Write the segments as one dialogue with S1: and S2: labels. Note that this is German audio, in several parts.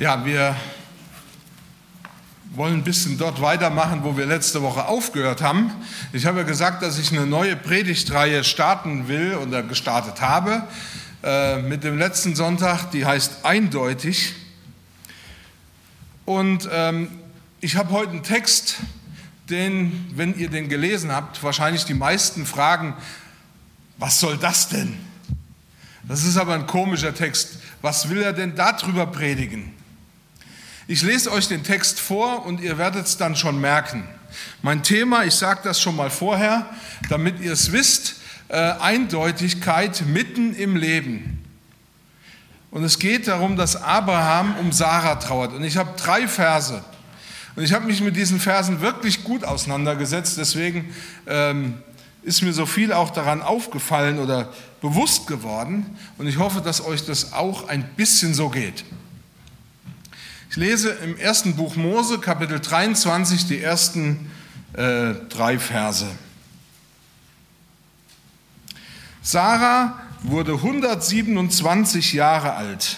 S1: Ja, wir wollen ein bisschen dort weitermachen, wo wir letzte Woche aufgehört haben. Ich habe ja gesagt, dass ich eine neue Predigtreihe starten will oder gestartet habe äh, mit dem letzten Sonntag, die heißt Eindeutig. Und ähm, ich habe heute einen Text, den, wenn ihr den gelesen habt, wahrscheinlich die meisten fragen, was soll das denn? Das ist aber ein komischer Text. Was will er denn darüber predigen? Ich lese euch den Text vor und ihr werdet es dann schon merken. Mein Thema, ich sage das schon mal vorher, damit ihr es wisst, äh, Eindeutigkeit mitten im Leben. Und es geht darum, dass Abraham um Sarah trauert. Und ich habe drei Verse. Und ich habe mich mit diesen Versen wirklich gut auseinandergesetzt. Deswegen ähm, ist mir so viel auch daran aufgefallen oder bewusst geworden. Und ich hoffe, dass euch das auch ein bisschen so geht. Ich lese im ersten Buch Mose, Kapitel 23, die ersten äh, drei Verse. Sarah wurde 127 Jahre alt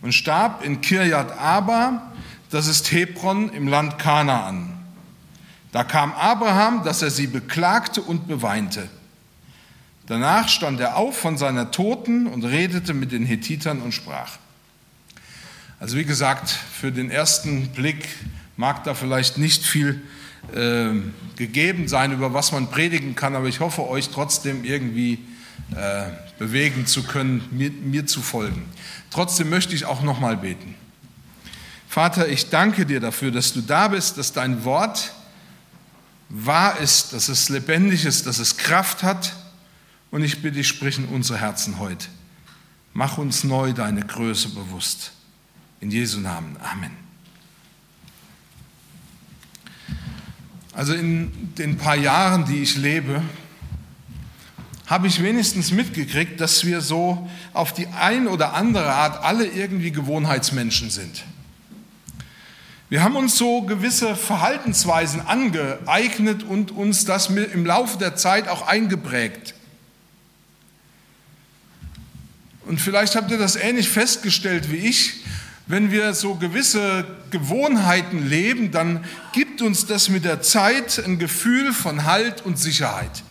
S1: und starb in Kirjat Aba, das ist Hebron im Land Kanaan. Da kam Abraham, dass er sie beklagte und beweinte. Danach stand er auf von seiner Toten und redete mit den Hethitern und sprach. Also wie gesagt, für den ersten Blick mag da vielleicht nicht viel äh, gegeben sein, über was man predigen kann, aber ich hoffe, euch trotzdem irgendwie äh, bewegen zu können, mir, mir zu folgen. Trotzdem möchte ich auch nochmal beten. Vater, ich danke dir dafür, dass du da bist, dass dein Wort wahr ist, dass es lebendig ist, dass es Kraft hat. Und ich bitte dich, sprich in unsere Herzen heute. Mach uns neu deine Größe bewusst. In Jesu Namen. Amen. Also in den paar Jahren, die ich lebe, habe ich wenigstens mitgekriegt, dass wir so auf die ein oder andere Art alle irgendwie Gewohnheitsmenschen sind. Wir haben uns so gewisse Verhaltensweisen angeeignet und uns das im Laufe der Zeit auch eingeprägt. Und vielleicht habt ihr das ähnlich festgestellt wie ich wenn wir so gewisse Gewohnheiten leben, dann gibt uns das mit der Zeit ein Gefühl von Halt und Sicherheit.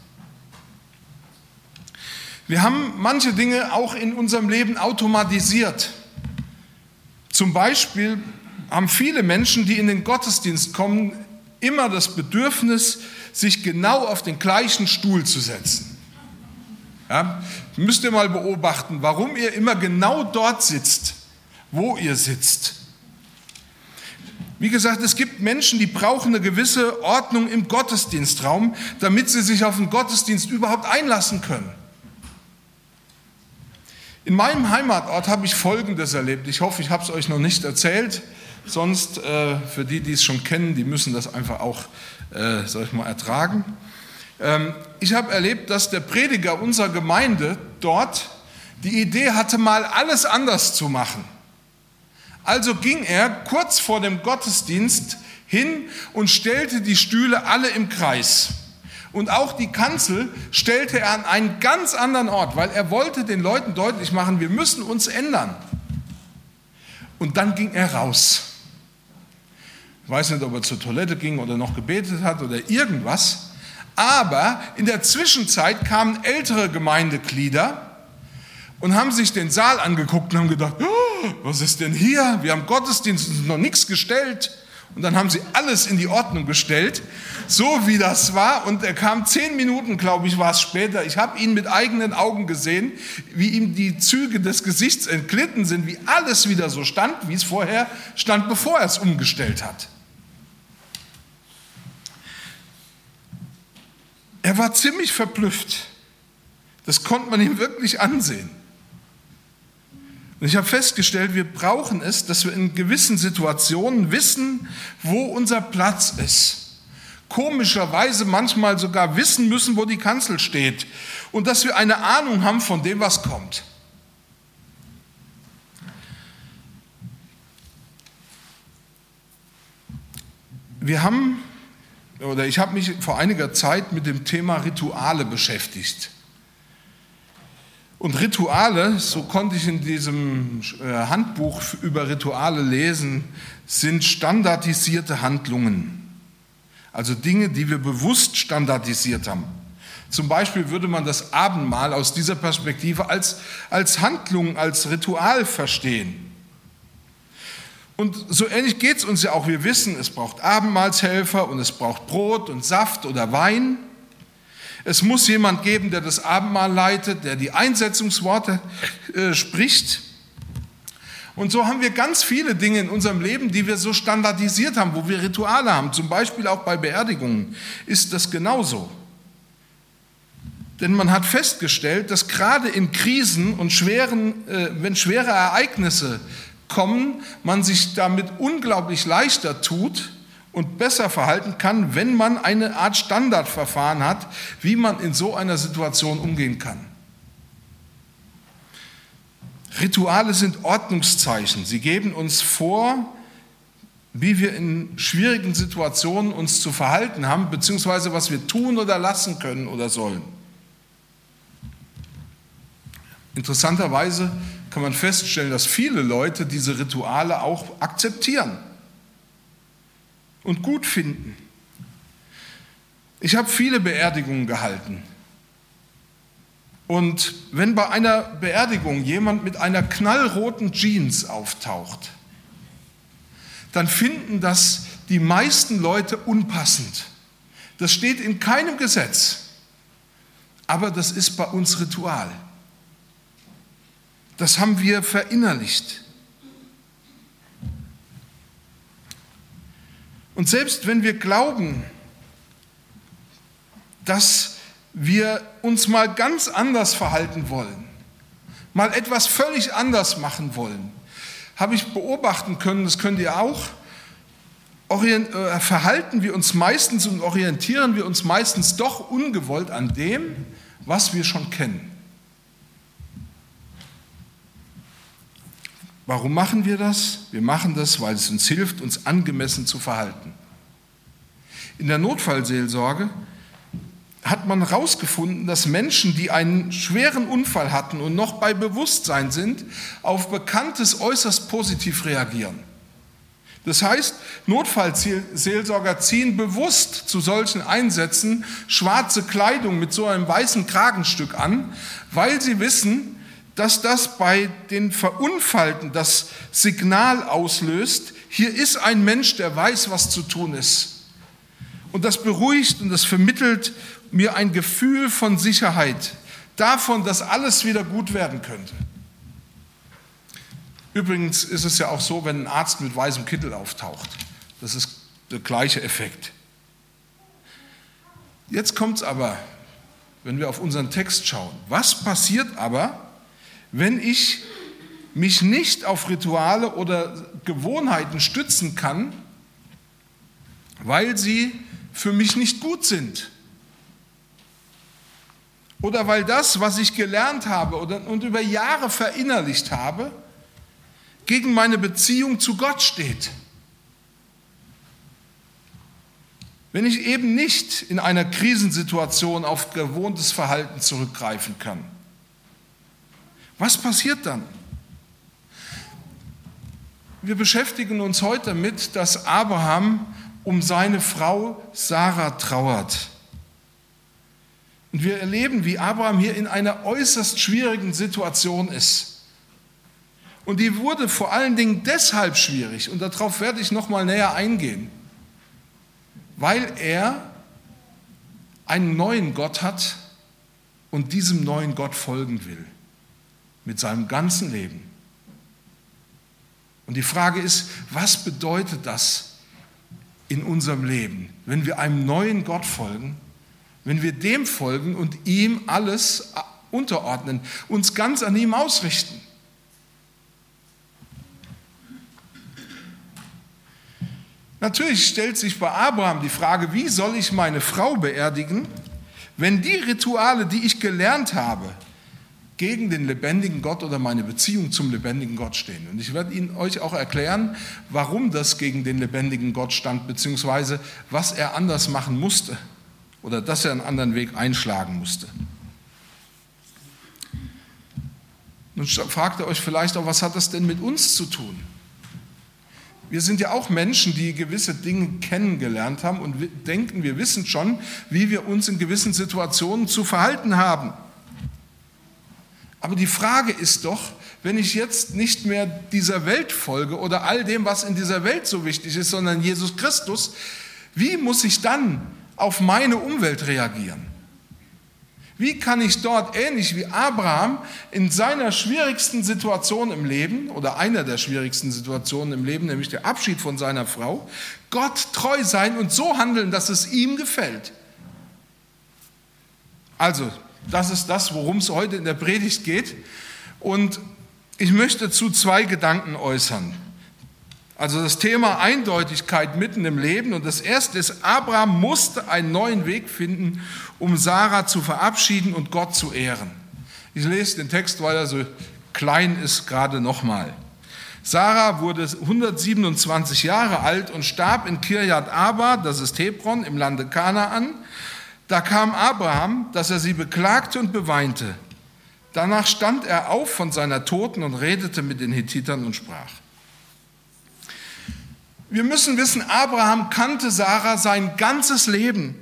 S1: Wir haben manche Dinge auch in unserem Leben automatisiert. Zum Beispiel haben viele Menschen, die in den Gottesdienst kommen, immer das Bedürfnis, sich genau auf den gleichen Stuhl zu setzen. Ja, müsst ihr mal beobachten, warum ihr immer genau dort sitzt wo ihr sitzt. Wie gesagt, es gibt Menschen, die brauchen eine gewisse Ordnung im Gottesdienstraum, damit sie sich auf den Gottesdienst überhaupt einlassen können. In meinem Heimatort habe ich Folgendes erlebt. Ich hoffe, ich habe es euch noch nicht erzählt. Sonst, äh, für die, die es schon kennen, die müssen das einfach auch, äh, sag ich mal, ertragen. Ähm, ich habe erlebt, dass der Prediger unserer Gemeinde dort die Idee hatte, mal alles anders zu machen. Also ging er kurz vor dem Gottesdienst hin und stellte die Stühle alle im Kreis. Und auch die Kanzel stellte er an einen ganz anderen Ort, weil er wollte den Leuten deutlich machen, wir müssen uns ändern. Und dann ging er raus. Ich weiß nicht, ob er zur Toilette ging oder noch gebetet hat oder irgendwas. Aber in der Zwischenzeit kamen ältere Gemeindeglieder und haben sich den Saal angeguckt und haben gedacht, oh, was ist denn hier? Wir haben Gottesdienst noch nichts gestellt. Und dann haben sie alles in die Ordnung gestellt, so wie das war. Und er kam zehn Minuten, glaube ich, war es später. Ich habe ihn mit eigenen Augen gesehen, wie ihm die Züge des Gesichts entglitten sind, wie alles wieder so stand, wie es vorher stand, bevor er es umgestellt hat. Er war ziemlich verblüfft. Das konnte man ihm wirklich ansehen. Und ich habe festgestellt, wir brauchen es, dass wir in gewissen Situationen wissen, wo unser Platz ist. Komischerweise manchmal sogar wissen müssen, wo die Kanzel steht. Und dass wir eine Ahnung haben von dem, was kommt. Wir haben, oder ich habe mich vor einiger Zeit mit dem Thema Rituale beschäftigt. Und Rituale, so konnte ich in diesem äh, Handbuch über Rituale lesen, sind standardisierte Handlungen. Also Dinge, die wir bewusst standardisiert haben. Zum Beispiel würde man das Abendmahl aus dieser Perspektive als, als Handlung, als Ritual verstehen. Und so ähnlich geht es uns ja auch. Wir wissen, es braucht Abendmahlshelfer und es braucht Brot und Saft oder Wein. Es muss jemand geben, der das Abendmahl leitet, der die Einsetzungsworte äh, spricht. Und so haben wir ganz viele Dinge in unserem Leben, die wir so standardisiert haben, wo wir Rituale haben. Zum Beispiel auch bei Beerdigungen ist das genauso. Denn man hat festgestellt, dass gerade in Krisen und schweren, äh, wenn schwere Ereignisse kommen, man sich damit unglaublich leichter tut und besser verhalten kann, wenn man eine Art Standardverfahren hat, wie man in so einer Situation umgehen kann. Rituale sind Ordnungszeichen. Sie geben uns vor, wie wir in schwierigen Situationen uns zu verhalten haben, beziehungsweise was wir tun oder lassen können oder sollen. Interessanterweise kann man feststellen, dass viele Leute diese Rituale auch akzeptieren und gut finden. Ich habe viele Beerdigungen gehalten. Und wenn bei einer Beerdigung jemand mit einer knallroten Jeans auftaucht, dann finden das die meisten Leute unpassend. Das steht in keinem Gesetz, aber das ist bei uns Ritual. Das haben wir verinnerlicht. Und selbst wenn wir glauben, dass wir uns mal ganz anders verhalten wollen, mal etwas völlig anders machen wollen, habe ich beobachten können, das könnt ihr auch, äh, verhalten wir uns meistens und orientieren wir uns meistens doch ungewollt an dem, was wir schon kennen. Warum machen wir das? Wir machen das, weil es uns hilft, uns angemessen zu verhalten. In der Notfallseelsorge hat man herausgefunden, dass Menschen, die einen schweren Unfall hatten und noch bei Bewusstsein sind, auf Bekanntes äußerst positiv reagieren. Das heißt, Notfallseelsorger ziehen bewusst zu solchen Einsätzen schwarze Kleidung mit so einem weißen Kragenstück an, weil sie wissen, dass das bei den Verunfallten das Signal auslöst, hier ist ein Mensch, der weiß, was zu tun ist. Und das beruhigt und das vermittelt mir ein Gefühl von Sicherheit, davon, dass alles wieder gut werden könnte. Übrigens ist es ja auch so, wenn ein Arzt mit weißem Kittel auftaucht. Das ist der gleiche Effekt. Jetzt kommt es aber, wenn wir auf unseren Text schauen. Was passiert aber, wenn ich mich nicht auf Rituale oder Gewohnheiten stützen kann, weil sie für mich nicht gut sind. Oder weil das, was ich gelernt habe und über Jahre verinnerlicht habe, gegen meine Beziehung zu Gott steht. Wenn ich eben nicht in einer Krisensituation auf gewohntes Verhalten zurückgreifen kann. Was passiert dann? Wir beschäftigen uns heute damit, dass Abraham um seine Frau Sarah trauert. Und wir erleben, wie Abraham hier in einer äußerst schwierigen Situation ist. Und die wurde vor allen Dingen deshalb schwierig, und darauf werde ich noch mal näher eingehen, weil er einen neuen Gott hat und diesem neuen Gott folgen will mit seinem ganzen Leben. Und die Frage ist, was bedeutet das in unserem Leben, wenn wir einem neuen Gott folgen, wenn wir dem folgen und ihm alles unterordnen, uns ganz an ihm ausrichten? Natürlich stellt sich bei Abraham die Frage, wie soll ich meine Frau beerdigen, wenn die Rituale, die ich gelernt habe, gegen den lebendigen Gott oder meine Beziehung zum lebendigen Gott stehen. Und ich werde Ihnen euch auch erklären, warum das gegen den lebendigen Gott stand, beziehungsweise was er anders machen musste oder dass er einen anderen Weg einschlagen musste. Nun fragt ihr euch vielleicht auch, was hat das denn mit uns zu tun? Wir sind ja auch Menschen, die gewisse Dinge kennengelernt haben und denken, wir wissen schon, wie wir uns in gewissen Situationen zu verhalten haben. Aber die Frage ist doch, wenn ich jetzt nicht mehr dieser Welt folge oder all dem, was in dieser Welt so wichtig ist, sondern Jesus Christus, wie muss ich dann auf meine Umwelt reagieren? Wie kann ich dort, ähnlich wie Abraham, in seiner schwierigsten Situation im Leben oder einer der schwierigsten Situationen im Leben, nämlich der Abschied von seiner Frau, Gott treu sein und so handeln, dass es ihm gefällt? Also, das ist das, worum es heute in der Predigt geht. Und ich möchte zu zwei Gedanken äußern. Also das Thema Eindeutigkeit mitten im Leben. Und das erste ist, Abraham musste einen neuen Weg finden, um Sarah zu verabschieden und Gott zu ehren. Ich lese den Text, weil er so klein ist, gerade nochmal. Sarah wurde 127 Jahre alt und starb in Kirjat Arba, das ist Hebron im Lande Kanaan. Da kam Abraham, dass er sie beklagte und beweinte. Danach stand er auf von seiner Toten und redete mit den Hittitern und sprach. Wir müssen wissen, Abraham kannte Sarah sein ganzes Leben.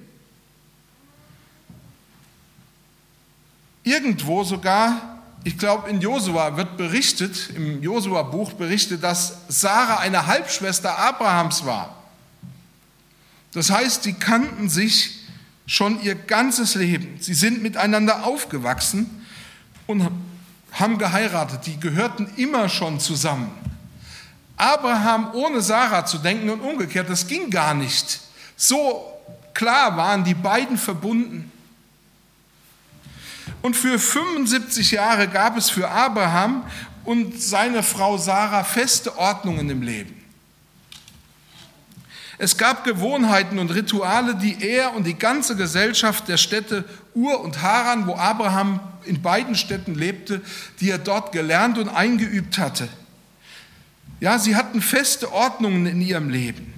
S1: Irgendwo sogar, ich glaube in Josua wird berichtet, im Josua-Buch berichtet, dass Sarah eine Halbschwester Abrahams war. Das heißt, sie kannten sich schon ihr ganzes Leben. Sie sind miteinander aufgewachsen und haben geheiratet. Die gehörten immer schon zusammen. Abraham ohne Sarah zu denken und umgekehrt, das ging gar nicht. So klar waren die beiden verbunden. Und für 75 Jahre gab es für Abraham und seine Frau Sarah feste Ordnungen im Leben. Es gab Gewohnheiten und Rituale, die er und die ganze Gesellschaft der Städte Ur und Haran, wo Abraham in beiden Städten lebte, die er dort gelernt und eingeübt hatte. Ja, sie hatten feste Ordnungen in ihrem Leben,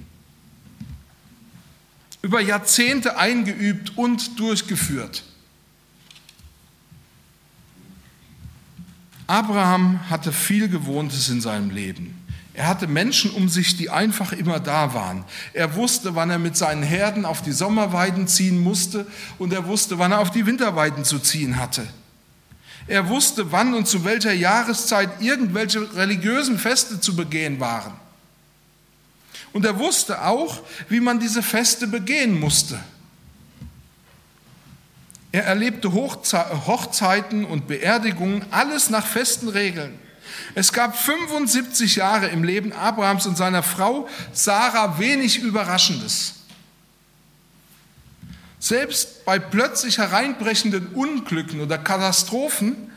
S1: über Jahrzehnte eingeübt und durchgeführt. Abraham hatte viel Gewohntes in seinem Leben. Er hatte Menschen um sich, die einfach immer da waren. Er wusste, wann er mit seinen Herden auf die Sommerweiden ziehen musste und er wusste, wann er auf die Winterweiden zu ziehen hatte. Er wusste, wann und zu welcher Jahreszeit irgendwelche religiösen Feste zu begehen waren. Und er wusste auch, wie man diese Feste begehen musste. Er erlebte Hochzeiten und Beerdigungen, alles nach festen Regeln. Es gab 75 Jahre im Leben Abrahams und seiner Frau Sarah wenig Überraschendes. Selbst bei plötzlich hereinbrechenden Unglücken oder Katastrophen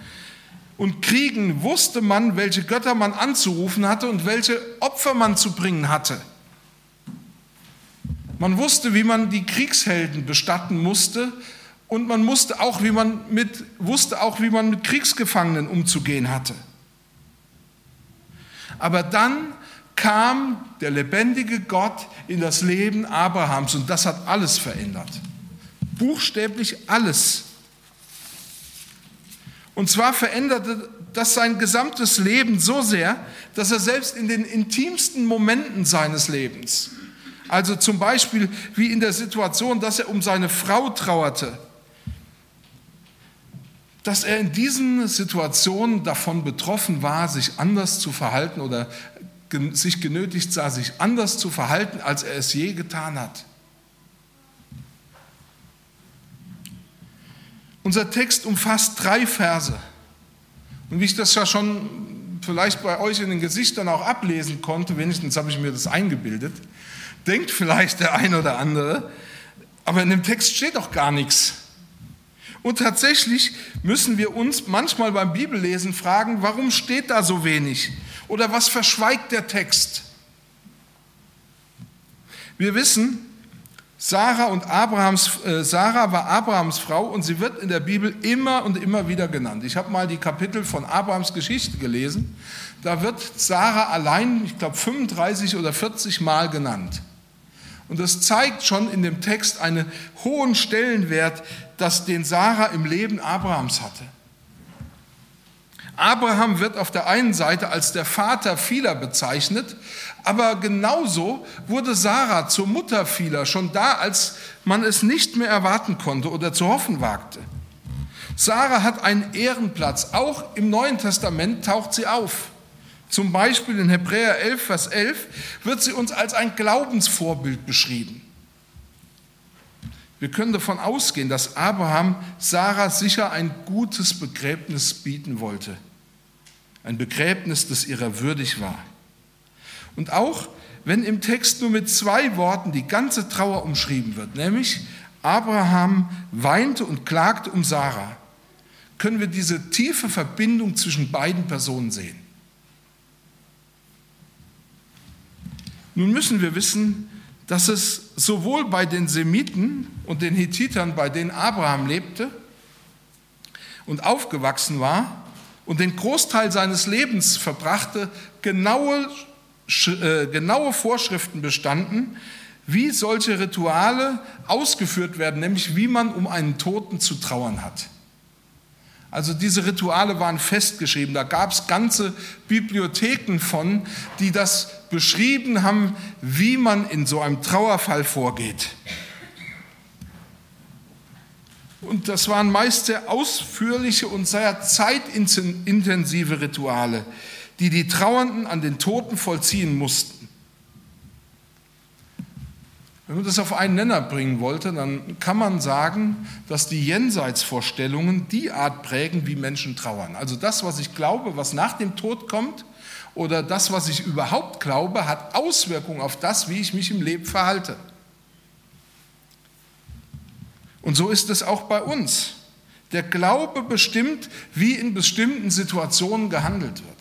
S1: und Kriegen wusste man, welche Götter man anzurufen hatte und welche Opfer man zu bringen hatte. Man wusste, wie man die Kriegshelden bestatten musste und man musste auch, wie man mit, wusste auch, wie man mit Kriegsgefangenen umzugehen hatte. Aber dann kam der lebendige Gott in das Leben Abrahams und das hat alles verändert buchstäblich alles. Und zwar veränderte das sein gesamtes Leben so sehr, dass er selbst in den intimsten Momenten seines Lebens, also zum Beispiel wie in der Situation, dass er um seine Frau trauerte, dass er in diesen Situationen davon betroffen war, sich anders zu verhalten oder sich genötigt sah, sich anders zu verhalten, als er es je getan hat. Unser Text umfasst drei Verse. Und wie ich das ja schon vielleicht bei euch in den Gesichtern auch ablesen konnte, wenigstens habe ich mir das eingebildet, denkt vielleicht der eine oder andere, aber in dem Text steht doch gar nichts. Und tatsächlich müssen wir uns manchmal beim Bibellesen fragen, warum steht da so wenig? Oder was verschweigt der Text? Wir wissen, Sarah, und Abrahams, äh, Sarah war Abrahams Frau und sie wird in der Bibel immer und immer wieder genannt. Ich habe mal die Kapitel von Abrahams Geschichte gelesen. Da wird Sarah allein, ich glaube, 35 oder 40 Mal genannt. Und das zeigt schon in dem Text einen hohen Stellenwert, dass den Sarah im Leben Abrahams hatte. Abraham wird auf der einen Seite als der Vater vieler bezeichnet, aber genauso wurde Sarah zur Mutter vieler, schon da, als man es nicht mehr erwarten konnte oder zu hoffen wagte. Sarah hat einen Ehrenplatz, auch im Neuen Testament taucht sie auf. Zum Beispiel in Hebräer 11, Vers 11 wird sie uns als ein Glaubensvorbild beschrieben. Wir können davon ausgehen, dass Abraham Sarah sicher ein gutes Begräbnis bieten wollte. Ein Begräbnis, das ihrer würdig war. Und auch wenn im Text nur mit zwei Worten die ganze Trauer umschrieben wird, nämlich Abraham weinte und klagte um Sarah, können wir diese tiefe Verbindung zwischen beiden Personen sehen. Nun müssen wir wissen, dass es sowohl bei den Semiten und den Hethitern, bei denen Abraham lebte und aufgewachsen war und den Großteil seines Lebens verbrachte, genaue, äh, genaue Vorschriften bestanden, wie solche Rituale ausgeführt werden, nämlich wie man um einen Toten zu trauern hat. Also diese Rituale waren festgeschrieben. Da gab es ganze Bibliotheken von, die das beschrieben haben, wie man in so einem Trauerfall vorgeht. Und das waren meist sehr ausführliche und sehr zeitintensive Rituale, die die Trauernden an den Toten vollziehen mussten. Wenn man das auf einen Nenner bringen wollte, dann kann man sagen, dass die Jenseitsvorstellungen die Art prägen, wie Menschen trauern. Also das, was ich glaube, was nach dem Tod kommt, oder das, was ich überhaupt glaube, hat Auswirkungen auf das, wie ich mich im Leben verhalte. Und so ist es auch bei uns. Der Glaube bestimmt, wie in bestimmten Situationen gehandelt wird.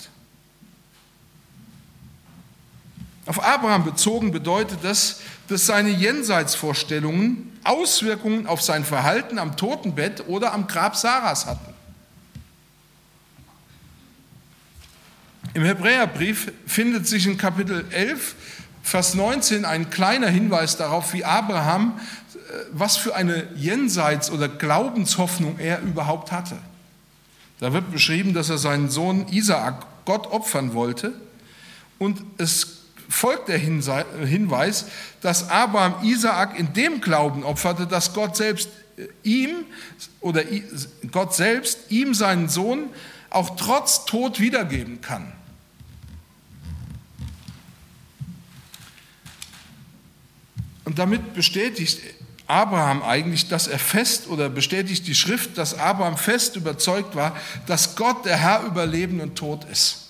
S1: Auf Abraham bezogen bedeutet das, dass seine Jenseitsvorstellungen Auswirkungen auf sein Verhalten am Totenbett oder am Grab Sarahs hatten. Im Hebräerbrief findet sich in Kapitel 11, Vers 19 ein kleiner Hinweis darauf, wie Abraham, äh, was für eine Jenseits- oder Glaubenshoffnung er überhaupt hatte. Da wird beschrieben, dass er seinen Sohn Isaak Gott opfern wollte und es folgt der Hinweis, dass Abraham Isaak in dem Glauben opferte, dass Gott selbst äh, ihm oder Gott selbst ihm seinen Sohn auch trotz Tod wiedergeben kann. Und damit bestätigt Abraham eigentlich, dass er fest oder bestätigt die Schrift, dass Abraham fest überzeugt war, dass Gott der Herr über Leben und Tod ist.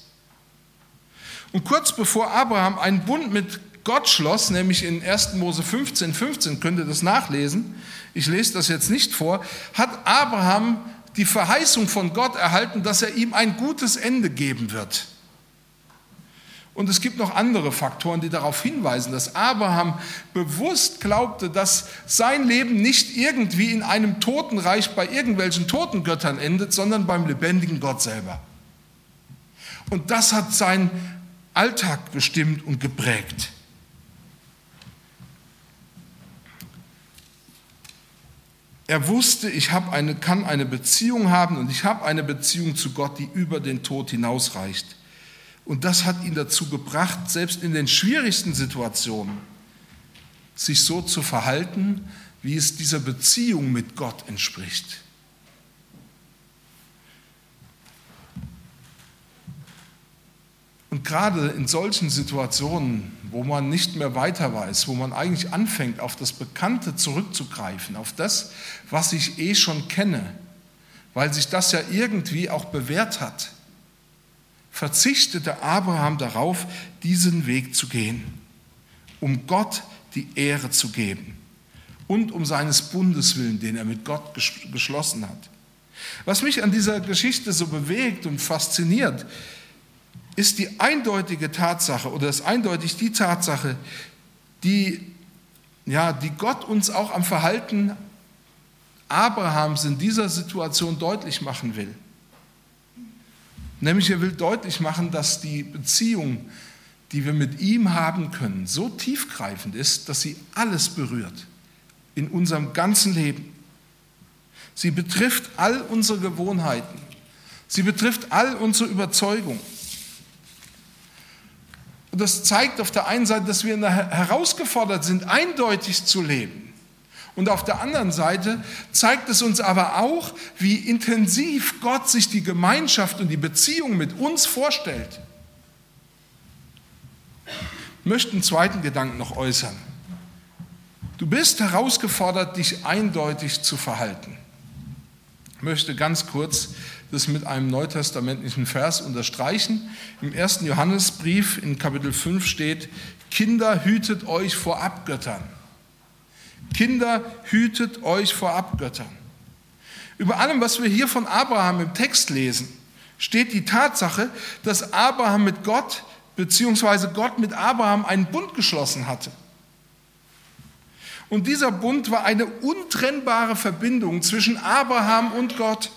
S1: Und kurz bevor Abraham einen Bund mit Gott schloss, nämlich in 1. Mose 15, 15, könnt ihr das nachlesen, ich lese das jetzt nicht vor, hat Abraham die Verheißung von Gott erhalten, dass er ihm ein gutes Ende geben wird. Und es gibt noch andere Faktoren, die darauf hinweisen, dass Abraham bewusst glaubte, dass sein Leben nicht irgendwie in einem Totenreich bei irgendwelchen Totengöttern endet, sondern beim lebendigen Gott selber. Und das hat seinen Alltag bestimmt und geprägt. Er wusste, ich habe eine, kann eine Beziehung haben und ich habe eine Beziehung zu Gott, die über den Tod hinausreicht. Und das hat ihn dazu gebracht, selbst in den schwierigsten Situationen, sich so zu verhalten, wie es dieser Beziehung mit Gott entspricht. Und gerade in solchen Situationen, wo man nicht mehr weiter weiß, wo man eigentlich anfängt, auf das Bekannte zurückzugreifen, auf das, was ich eh schon kenne, weil sich das ja irgendwie auch bewährt hat, verzichtete Abraham darauf, diesen Weg zu gehen, um Gott die Ehre zu geben und um seines Bundes willen, den er mit Gott geschlossen hat. Was mich an dieser Geschichte so bewegt und fasziniert, ist die eindeutige Tatsache oder ist eindeutig die Tatsache, die, ja, die Gott uns auch am Verhalten Abrahams in dieser Situation deutlich machen will. Nämlich er will deutlich machen, dass die Beziehung, die wir mit ihm haben können, so tiefgreifend ist, dass sie alles berührt in unserem ganzen Leben. Sie betrifft all unsere Gewohnheiten. Sie betrifft all unsere Überzeugung. Und das zeigt auf der einen Seite, dass wir herausgefordert sind, eindeutig zu leben. Und auf der anderen Seite zeigt es uns aber auch, wie intensiv Gott sich die Gemeinschaft und die Beziehung mit uns vorstellt. Ich möchte einen zweiten Gedanken noch äußern. Du bist herausgefordert, dich eindeutig zu verhalten. Ich möchte ganz kurz das mit einem neutestamentlichen Vers unterstreichen. Im ersten Johannesbrief in Kapitel 5 steht, Kinder, hütet euch vor Abgöttern. Kinder, hütet euch vor Abgöttern. Über allem, was wir hier von Abraham im Text lesen, steht die Tatsache, dass Abraham mit Gott bzw. Gott mit Abraham einen Bund geschlossen hatte. Und dieser Bund war eine untrennbare Verbindung zwischen Abraham und Gott.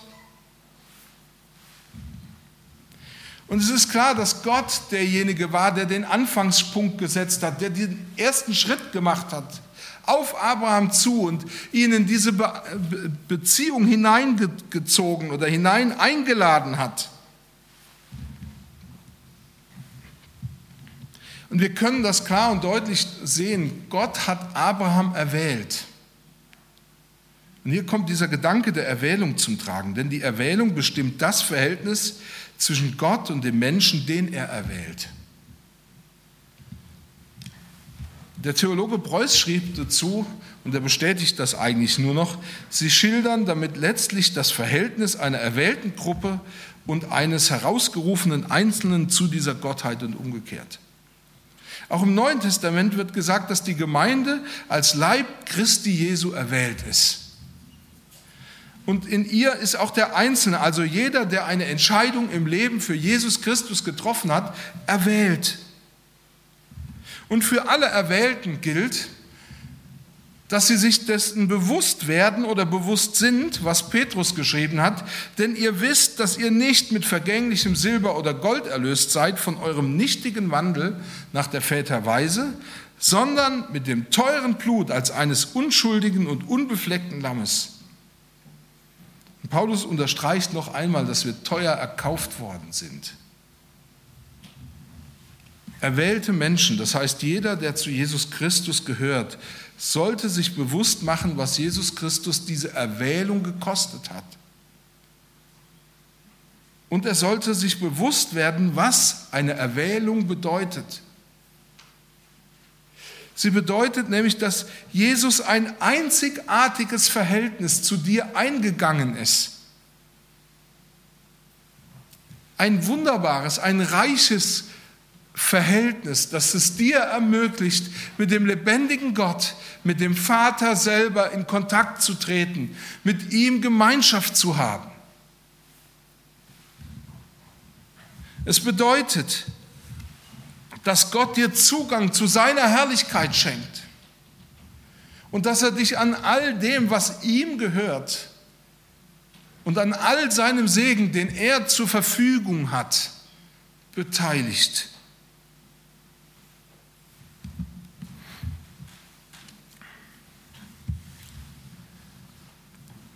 S1: Und es ist klar, dass Gott derjenige war, der den Anfangspunkt gesetzt hat, der den ersten Schritt gemacht hat auf Abraham zu und ihn in diese Beziehung hineingezogen oder hinein eingeladen hat. Und wir können das klar und deutlich sehen. Gott hat Abraham erwählt. Und hier kommt dieser Gedanke der Erwählung zum Tragen, denn die Erwählung bestimmt das Verhältnis zwischen Gott und dem Menschen, den er erwählt. Der Theologe Preuß schrieb dazu, und er bestätigt das eigentlich nur noch, sie schildern damit letztlich das Verhältnis einer erwählten Gruppe und eines herausgerufenen Einzelnen zu dieser Gottheit und umgekehrt. Auch im Neuen Testament wird gesagt, dass die Gemeinde als Leib Christi Jesu erwählt ist. Und in ihr ist auch der Einzelne, also jeder, der eine Entscheidung im Leben für Jesus Christus getroffen hat, erwählt. Und für alle Erwählten gilt, dass sie sich dessen bewusst werden oder bewusst sind, was Petrus geschrieben hat, denn ihr wisst, dass ihr nicht mit vergänglichem Silber oder Gold erlöst seid von eurem nichtigen Wandel nach der Väterweise, sondern mit dem teuren Blut als eines unschuldigen und unbefleckten Lammes. Und Paulus unterstreicht noch einmal, dass wir teuer erkauft worden sind. Erwählte Menschen, das heißt jeder, der zu Jesus Christus gehört, sollte sich bewusst machen, was Jesus Christus diese Erwählung gekostet hat. Und er sollte sich bewusst werden, was eine Erwählung bedeutet. Sie bedeutet nämlich, dass Jesus ein einzigartiges Verhältnis zu dir eingegangen ist. Ein wunderbares, ein reiches Verhältnis, das es dir ermöglicht, mit dem lebendigen Gott, mit dem Vater selber in Kontakt zu treten, mit ihm Gemeinschaft zu haben. Es bedeutet, dass Gott dir Zugang zu seiner Herrlichkeit schenkt und dass er dich an all dem, was ihm gehört und an all seinem Segen, den er zur Verfügung hat, beteiligt.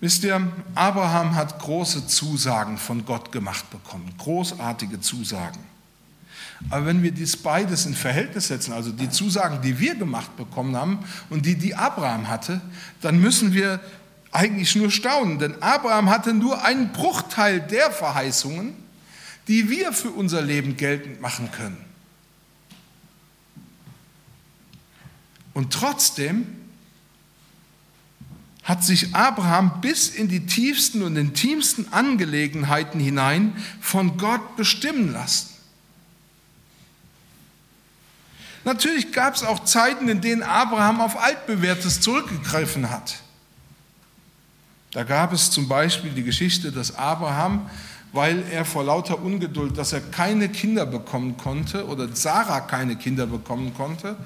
S1: Wisst ihr, Abraham hat große Zusagen von Gott gemacht bekommen, großartige Zusagen. Aber wenn wir dies beides in Verhältnis setzen, also die Zusagen, die wir gemacht bekommen haben und die, die Abraham hatte, dann müssen wir eigentlich nur staunen, denn Abraham hatte nur einen Bruchteil der Verheißungen, die wir für unser Leben geltend machen können. Und trotzdem hat sich Abraham bis in die tiefsten und intimsten Angelegenheiten hinein von Gott bestimmen lassen. Natürlich gab es auch Zeiten, in denen Abraham auf altbewährtes zurückgegriffen hat. Da gab es zum Beispiel die Geschichte, dass Abraham, weil er vor lauter Ungeduld, dass er keine Kinder bekommen konnte oder Sarah keine Kinder bekommen konnte,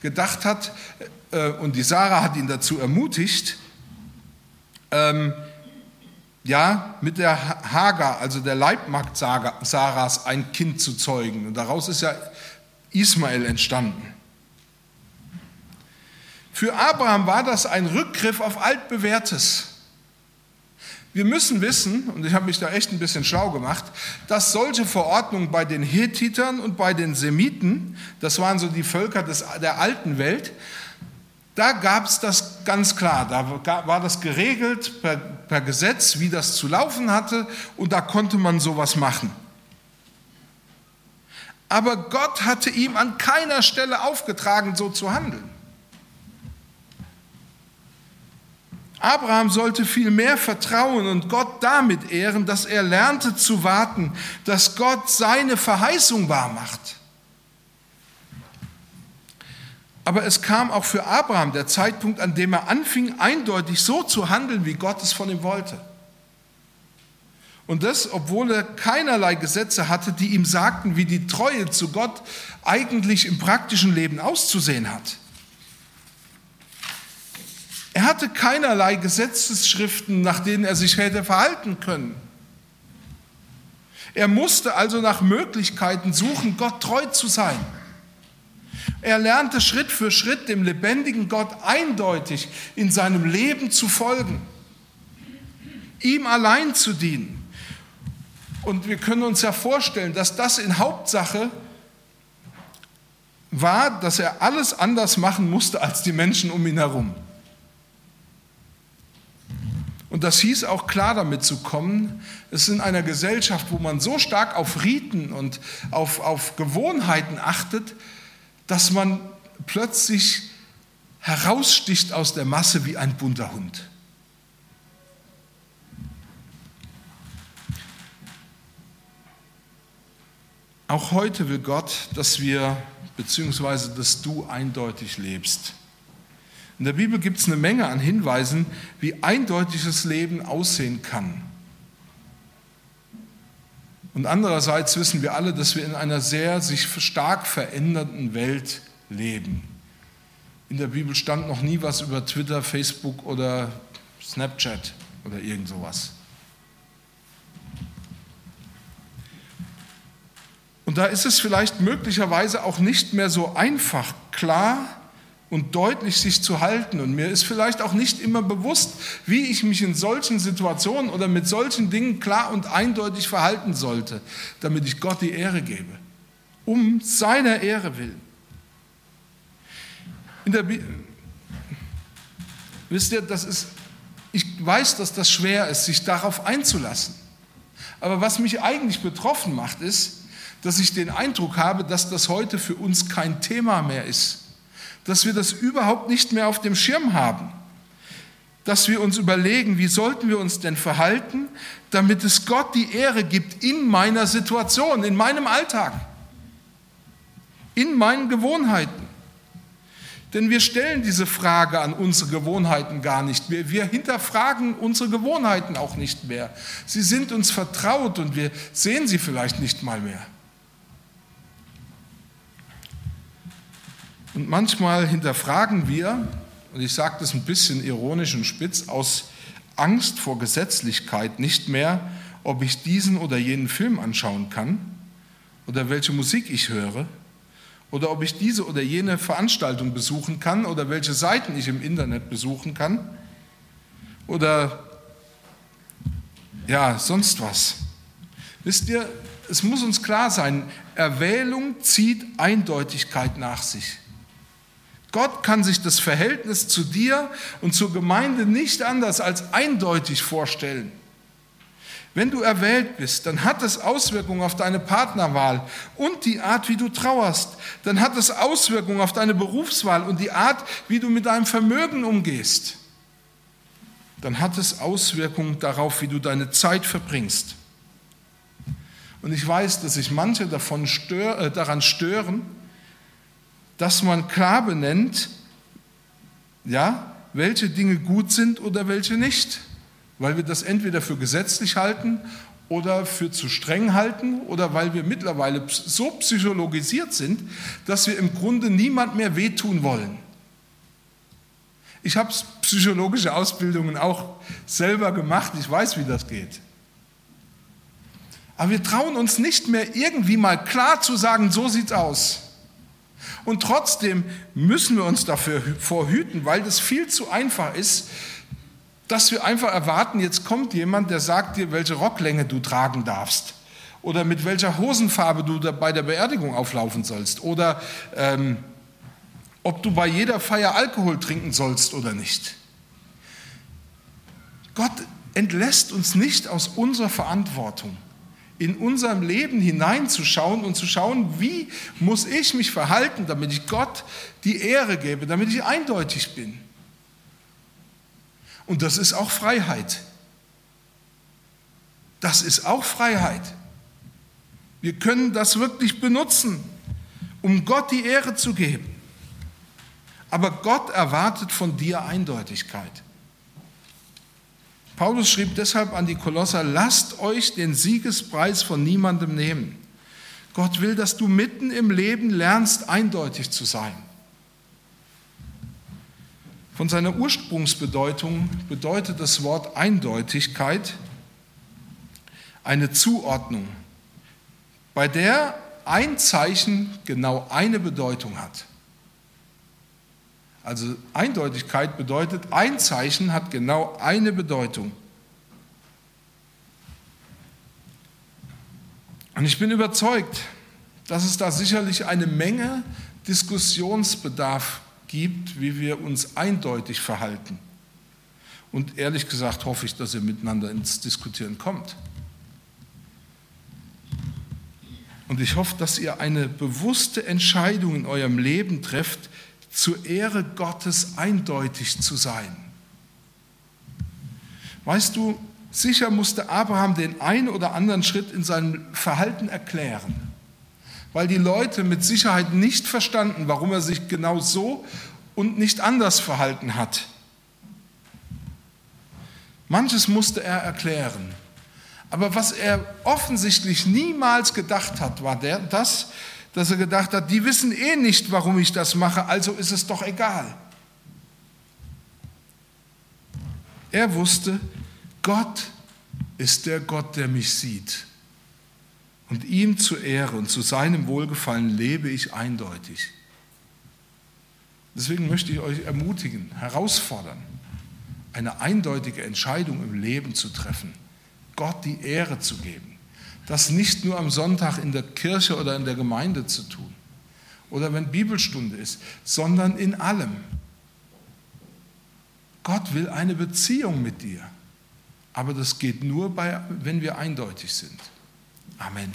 S1: gedacht hat, äh, und die Sarah hat ihn dazu ermutigt, ähm, ja, mit der Hagar, also der Leibmagd Sarahs, ein Kind zu zeugen. Und daraus ist ja Ismael entstanden. Für Abraham war das ein Rückgriff auf altbewährtes. Wir müssen wissen, und ich habe mich da echt ein bisschen schlau gemacht, dass solche Verordnungen bei den Hethitern und bei den Semiten, das waren so die Völker des, der alten Welt, da gab es das ganz klar. Da war das geregelt per, per Gesetz, wie das zu laufen hatte, und da konnte man sowas machen. Aber Gott hatte ihm an keiner Stelle aufgetragen, so zu handeln. Abraham sollte viel mehr vertrauen und Gott damit ehren, dass er lernte zu warten, dass Gott seine Verheißung wahr macht. Aber es kam auch für Abraham der Zeitpunkt, an dem er anfing, eindeutig so zu handeln, wie Gott es von ihm wollte. Und das, obwohl er keinerlei Gesetze hatte, die ihm sagten, wie die Treue zu Gott eigentlich im praktischen Leben auszusehen hat. Er hatte keinerlei Gesetzesschriften, nach denen er sich hätte verhalten können. Er musste also nach Möglichkeiten suchen, Gott treu zu sein. Er lernte Schritt für Schritt dem lebendigen Gott eindeutig in seinem Leben zu folgen, ihm allein zu dienen. Und wir können uns ja vorstellen, dass das in Hauptsache war, dass er alles anders machen musste als die Menschen um ihn herum. Und das hieß auch klar damit zu kommen, es ist in einer Gesellschaft, wo man so stark auf Riten und auf, auf Gewohnheiten achtet, dass man plötzlich heraussticht aus der Masse wie ein bunter Hund. Auch heute will Gott, dass wir, beziehungsweise dass du eindeutig lebst. In der Bibel gibt es eine Menge an Hinweisen, wie eindeutiges Leben aussehen kann. Und andererseits wissen wir alle, dass wir in einer sehr sich stark verändernden Welt leben. In der Bibel stand noch nie was über Twitter, Facebook oder Snapchat oder irgend sowas. Und da ist es vielleicht möglicherweise auch nicht mehr so einfach klar, und deutlich sich zu halten. Und mir ist vielleicht auch nicht immer bewusst, wie ich mich in solchen Situationen oder mit solchen Dingen klar und eindeutig verhalten sollte, damit ich Gott die Ehre gebe, um seiner Ehre willen. In der Wisst ihr, das ist, ich weiß, dass das schwer ist, sich darauf einzulassen. Aber was mich eigentlich betroffen macht, ist, dass ich den Eindruck habe, dass das heute für uns kein Thema mehr ist dass wir das überhaupt nicht mehr auf dem Schirm haben. Dass wir uns überlegen, wie sollten wir uns denn verhalten, damit es Gott die Ehre gibt in meiner Situation, in meinem Alltag, in meinen Gewohnheiten. Denn wir stellen diese Frage an unsere Gewohnheiten gar nicht mehr. Wir hinterfragen unsere Gewohnheiten auch nicht mehr. Sie sind uns vertraut und wir sehen sie vielleicht nicht mal mehr. Und manchmal hinterfragen wir, und ich sage das ein bisschen ironisch und spitz, aus Angst vor Gesetzlichkeit nicht mehr, ob ich diesen oder jenen Film anschauen kann oder welche Musik ich höre oder ob ich diese oder jene Veranstaltung besuchen kann oder welche Seiten ich im Internet besuchen kann oder ja, sonst was. Wisst ihr, es muss uns klar sein, Erwählung zieht Eindeutigkeit nach sich. Gott kann sich das Verhältnis zu dir und zur Gemeinde nicht anders als eindeutig vorstellen. Wenn du erwählt bist, dann hat es Auswirkungen auf deine Partnerwahl und die Art, wie du trauerst. Dann hat es Auswirkungen auf deine Berufswahl und die Art, wie du mit deinem Vermögen umgehst. Dann hat es Auswirkungen darauf, wie du deine Zeit verbringst. Und ich weiß, dass sich manche davon stör, äh, daran stören, dass man klar benennt, ja, welche Dinge gut sind oder welche nicht, weil wir das entweder für gesetzlich halten oder für zu streng halten oder weil wir mittlerweile so psychologisiert sind, dass wir im Grunde niemand mehr wehtun wollen. Ich habe psychologische Ausbildungen auch selber gemacht, ich weiß, wie das geht. Aber wir trauen uns nicht mehr irgendwie mal klar zu sagen, so sieht's aus. Und trotzdem müssen wir uns dafür vorhüten, weil das viel zu einfach ist, dass wir einfach erwarten, jetzt kommt jemand, der sagt dir, welche Rocklänge du tragen darfst oder mit welcher Hosenfarbe du bei der Beerdigung auflaufen sollst oder ähm, ob du bei jeder Feier Alkohol trinken sollst oder nicht. Gott entlässt uns nicht aus unserer Verantwortung, in unserem Leben hineinzuschauen und zu schauen, wie muss ich mich verhalten, damit ich Gott die Ehre gebe, damit ich eindeutig bin. Und das ist auch Freiheit. Das ist auch Freiheit. Wir können das wirklich benutzen, um Gott die Ehre zu geben. Aber Gott erwartet von dir Eindeutigkeit. Paulus schrieb deshalb an die Kolosser, lasst euch den Siegespreis von niemandem nehmen. Gott will, dass du mitten im Leben lernst, eindeutig zu sein. Von seiner Ursprungsbedeutung bedeutet das Wort Eindeutigkeit eine Zuordnung, bei der ein Zeichen genau eine Bedeutung hat. Also Eindeutigkeit bedeutet, ein Zeichen hat genau eine Bedeutung. Und ich bin überzeugt, dass es da sicherlich eine Menge Diskussionsbedarf gibt, wie wir uns eindeutig verhalten. Und ehrlich gesagt hoffe ich, dass ihr miteinander ins Diskutieren kommt. Und ich hoffe, dass ihr eine bewusste Entscheidung in eurem Leben trefft, zur Ehre Gottes eindeutig zu sein. Weißt du, sicher musste Abraham den einen oder anderen Schritt in seinem Verhalten erklären, weil die Leute mit Sicherheit nicht verstanden, warum er sich genau so und nicht anders verhalten hat. Manches musste er erklären. Aber was er offensichtlich niemals gedacht hat, war der, das, dass er gedacht hat, die wissen eh nicht, warum ich das mache, also ist es doch egal. Er wusste, Gott ist der Gott, der mich sieht. Und ihm zur Ehre und zu seinem Wohlgefallen lebe ich eindeutig. Deswegen möchte ich euch ermutigen, herausfordern, eine eindeutige Entscheidung im Leben zu treffen, Gott die Ehre zu geben das nicht nur am Sonntag in der Kirche oder in der Gemeinde zu tun oder wenn Bibelstunde ist, sondern in allem. Gott will eine Beziehung mit dir, aber das geht nur, bei, wenn wir eindeutig sind. Amen.